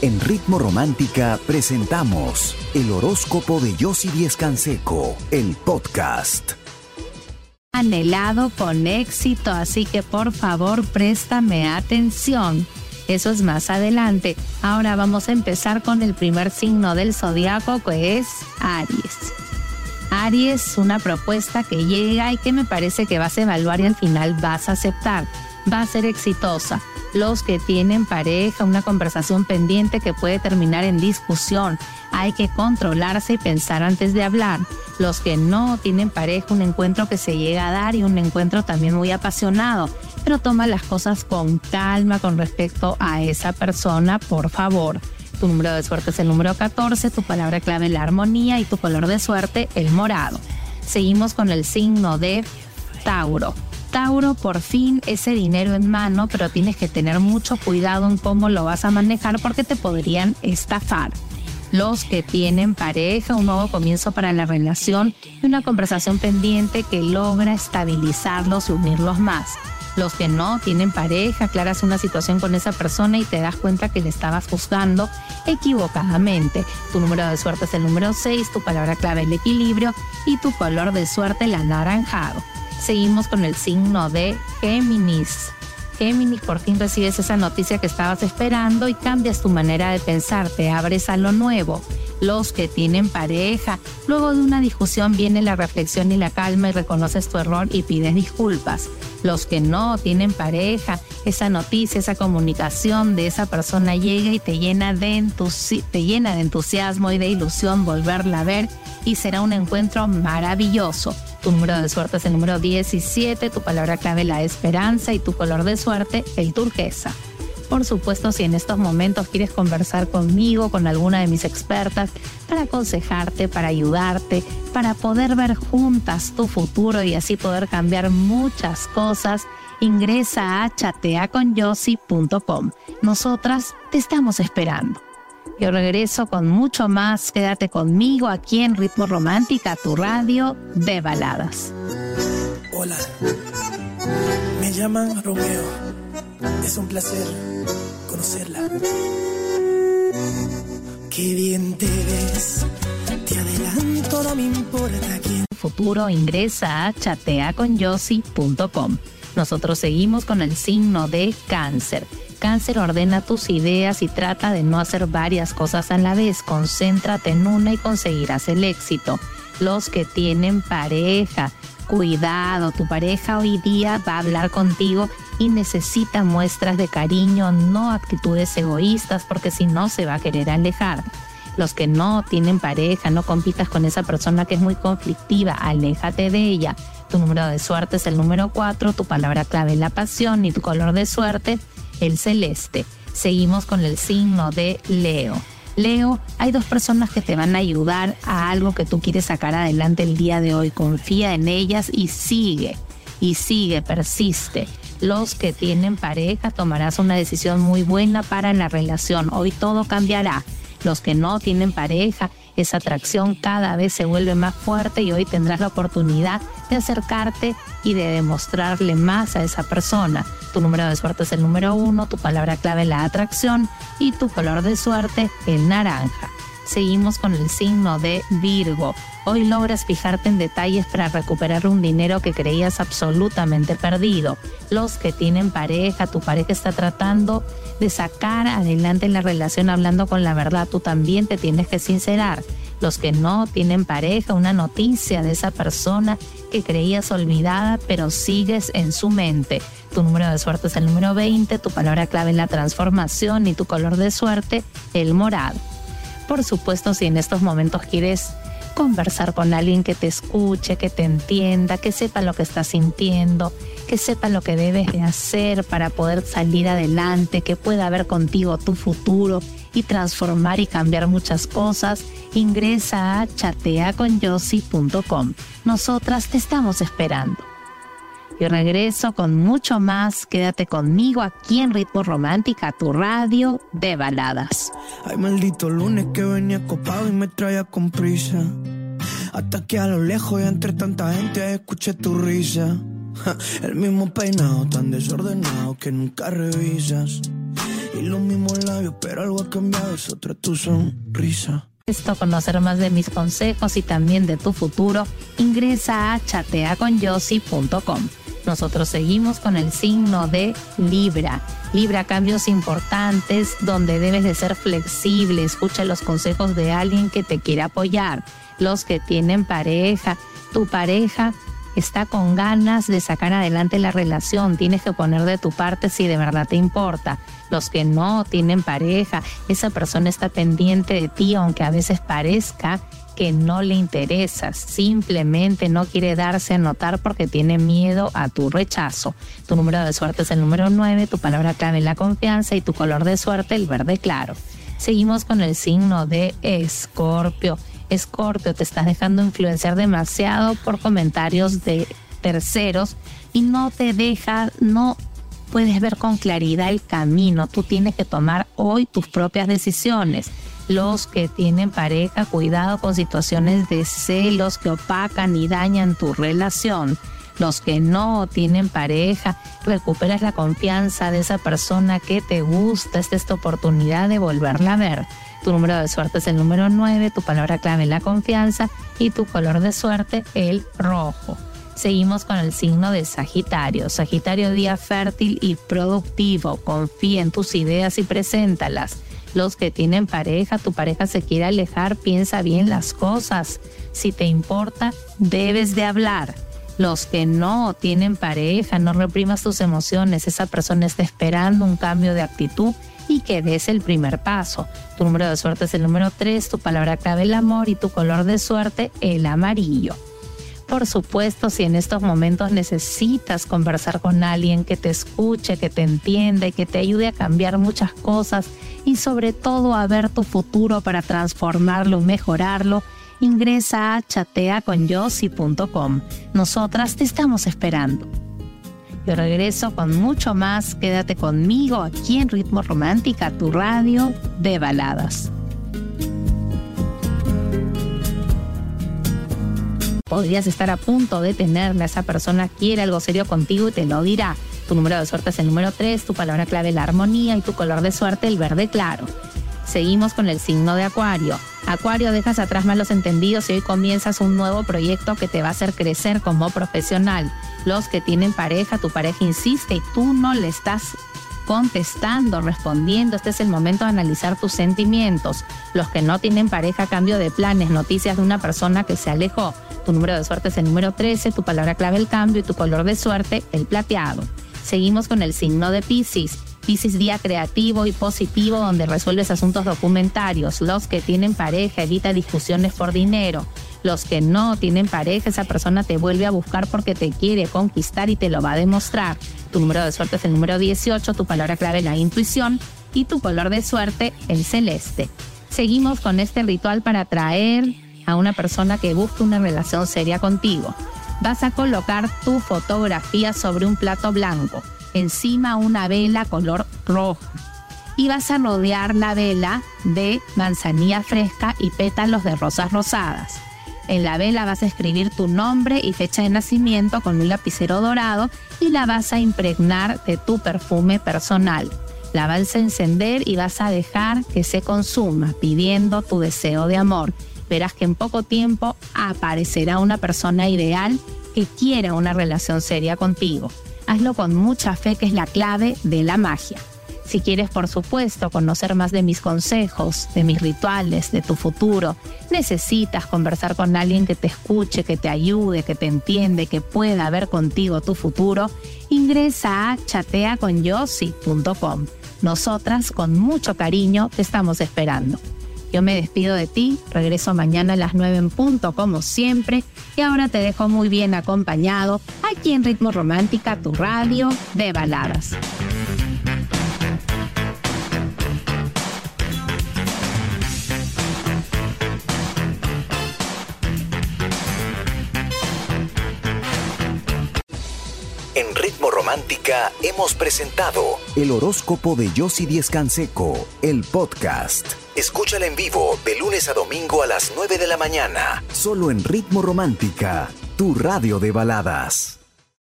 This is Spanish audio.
En Ritmo Romántica presentamos el horóscopo de Yossi Díez Canseco, el podcast. Anhelado con éxito, así que por favor préstame atención. Eso es más adelante. Ahora vamos a empezar con el primer signo del zodiaco que es Aries. Aries, una propuesta que llega y que me parece que vas a evaluar y al final vas a aceptar. Va a ser exitosa los que tienen pareja, una conversación pendiente que puede terminar en discusión. Hay que controlarse y pensar antes de hablar. Los que no tienen pareja, un encuentro que se llega a dar y un encuentro también muy apasionado. Pero toma las cosas con calma con respecto a esa persona, por favor. Tu número de suerte es el número 14, tu palabra clave la armonía y tu color de suerte el morado. Seguimos con el signo de Tauro. Tauro, por fin ese dinero en mano, pero tienes que tener mucho cuidado en cómo lo vas a manejar porque te podrían estafar. Los que tienen pareja, un nuevo comienzo para la relación y una conversación pendiente que logra estabilizarlos y unirlos más. Los que no tienen pareja, aclaras una situación con esa persona y te das cuenta que le estabas juzgando equivocadamente. Tu número de suerte es el número 6, tu palabra clave el equilibrio y tu color de suerte el anaranjado. Seguimos con el signo de Géminis. Géminis, por fin recibes esa noticia que estabas esperando y cambias tu manera de pensar, te abres a lo nuevo. Los que tienen pareja, luego de una discusión viene la reflexión y la calma y reconoces tu error y pides disculpas. Los que no tienen pareja, esa noticia, esa comunicación de esa persona llega y te llena de entusiasmo y de ilusión volverla a ver y será un encuentro maravilloso. Tu número de suerte es el número 17, tu palabra clave la esperanza y tu color de suerte el turquesa. Por supuesto, si en estos momentos quieres conversar conmigo, con alguna de mis expertas, para aconsejarte, para ayudarte, para poder ver juntas tu futuro y así poder cambiar muchas cosas, ingresa a chateaconyossi.com. Nosotras te estamos esperando. Yo regreso con mucho más. Quédate conmigo aquí en Ritmo Romántica, tu radio de baladas. Hola, me llaman Romeo. Es un placer conocerla. Qué bien te ves. Te adelanto, no me importa quién. Futuro ingresa a chateaconyossi.com. Nosotros seguimos con el signo de cáncer cáncer ordena tus ideas y trata de no hacer varias cosas a la vez. Concéntrate en una y conseguirás el éxito. Los que tienen pareja, cuidado, tu pareja hoy día va a hablar contigo y necesita muestras de cariño, no actitudes egoístas, porque si no se va a querer alejar. Los que no tienen pareja, no compitas con esa persona que es muy conflictiva, aléjate de ella. Tu número de suerte es el número 4, tu palabra clave es la pasión y tu color de suerte el celeste. Seguimos con el signo de Leo. Leo, hay dos personas que te van a ayudar a algo que tú quieres sacar adelante el día de hoy. Confía en ellas y sigue, y sigue, persiste. Los que tienen pareja tomarás una decisión muy buena para la relación. Hoy todo cambiará. Los que no tienen pareja, esa atracción cada vez se vuelve más fuerte y hoy tendrás la oportunidad de acercarte y de demostrarle más a esa persona. Tu número de suerte es el número uno, tu palabra clave la atracción y tu color de suerte el naranja. Seguimos con el signo de Virgo. Hoy logras fijarte en detalles para recuperar un dinero que creías absolutamente perdido. Los que tienen pareja, tu pareja está tratando de sacar adelante la relación hablando con la verdad, tú también te tienes que sincerar los que no tienen pareja, una noticia de esa persona que creías olvidada, pero sigues en su mente. Tu número de suerte es el número 20, tu palabra clave es la transformación y tu color de suerte el morado. Por supuesto, si en estos momentos quieres conversar con alguien que te escuche, que te entienda, que sepa lo que estás sintiendo, que sepa lo que debes de hacer para poder salir adelante, que pueda ver contigo tu futuro y transformar y cambiar muchas cosas, ingresa a chateaconyossi.com. Nosotras te estamos esperando. Y regreso con mucho más. Quédate conmigo aquí en Ritmo Romántica, tu radio de baladas. Ay, maldito lunes que venía copado y me traía con prisa. Hasta que a lo lejos y entre tanta gente escuché tu risa. El mismo peinado tan desordenado que nunca revisas. Y lo los mismos labios, pero algo ha cambiado, es otra tu sonrisa. Esto, conocer más de mis consejos y también de tu futuro, ingresa a chateaconyossi.com. Nosotros seguimos con el signo de Libra. Libra, cambios importantes donde debes de ser flexible. Escucha los consejos de alguien que te quiere apoyar. Los que tienen pareja, tu pareja está con ganas de sacar adelante la relación, tienes que poner de tu parte si de verdad te importa. Los que no tienen pareja, esa persona está pendiente de ti, aunque a veces parezca que no le interesas, simplemente no quiere darse a notar porque tiene miedo a tu rechazo. Tu número de suerte es el número 9, tu palabra clave es la confianza y tu color de suerte el verde claro. Seguimos con el signo de Escorpio. Escorpio, te estás dejando influenciar demasiado por comentarios de terceros y no te deja, no puedes ver con claridad el camino. Tú tienes que tomar hoy tus propias decisiones los que tienen pareja, cuidado con situaciones de celos que opacan y dañan tu relación. Los que no tienen pareja, recuperas la confianza de esa persona que te gusta. Esta es tu oportunidad de volverla a ver. Tu número de suerte es el número 9, tu palabra clave la confianza y tu color de suerte el rojo. Seguimos con el signo de Sagitario. Sagitario día fértil y productivo. Confía en tus ideas y preséntalas los que tienen pareja, tu pareja se quiere alejar, piensa bien las cosas. Si te importa, debes de hablar. Los que no tienen pareja, no reprimas tus emociones. Esa persona está esperando un cambio de actitud y que des el primer paso. Tu número de suerte es el número 3, tu palabra clave el amor y tu color de suerte el amarillo. Por supuesto, si en estos momentos necesitas conversar con alguien que te escuche, que te entienda y que te ayude a cambiar muchas cosas y sobre todo a ver tu futuro para transformarlo, mejorarlo, ingresa a chateaconyossi.com. Nosotras te estamos esperando. Yo regreso con mucho más. Quédate conmigo aquí en Ritmo Romántica, tu radio de baladas. podrías estar a punto de tenerla. Esa persona quiere algo serio contigo y te lo dirá. Tu número de suerte es el número 3, tu palabra clave la armonía y tu color de suerte el verde claro. Seguimos con el signo de Acuario. Acuario, dejas atrás malos entendidos y hoy comienzas un nuevo proyecto que te va a hacer crecer como profesional. Los que tienen pareja, tu pareja insiste y tú no le estás contestando, respondiendo. Este es el momento de analizar tus sentimientos. Los que no tienen pareja, cambio de planes, noticias de una persona que se alejó. Tu número de suerte es el número 13, tu palabra clave el cambio y tu color de suerte el plateado. Seguimos con el signo de Pisces. Pisces día creativo y positivo donde resuelves asuntos documentarios. Los que tienen pareja evita discusiones por dinero. Los que no tienen pareja, esa persona te vuelve a buscar porque te quiere conquistar y te lo va a demostrar. Tu número de suerte es el número 18, tu palabra clave la intuición y tu color de suerte el celeste. Seguimos con este ritual para atraer a una persona que busque una relación seria contigo. Vas a colocar tu fotografía sobre un plato blanco, encima una vela color rojo. Y vas a rodear la vela de manzanilla fresca y pétalos de rosas rosadas. En la vela vas a escribir tu nombre y fecha de nacimiento con un lapicero dorado y la vas a impregnar de tu perfume personal. La vas a encender y vas a dejar que se consuma pidiendo tu deseo de amor verás que en poco tiempo aparecerá una persona ideal que quiera una relación seria contigo. Hazlo con mucha fe que es la clave de la magia. Si quieres, por supuesto, conocer más de mis consejos, de mis rituales, de tu futuro, necesitas conversar con alguien que te escuche, que te ayude, que te entiende, que pueda ver contigo tu futuro, ingresa a chateaconyossi.com. Nosotras, con mucho cariño, te estamos esperando. Yo me despido de ti, regreso mañana a las 9 en punto como siempre y ahora te dejo muy bien acompañado aquí en Ritmo Romántica, tu radio de baladas. En Ritmo Romántica hemos presentado el horóscopo de Yossi Díez Canseco, el podcast. Escúchala en vivo de lunes a domingo a las 9 de la mañana, solo en Ritmo Romántica, tu radio de baladas.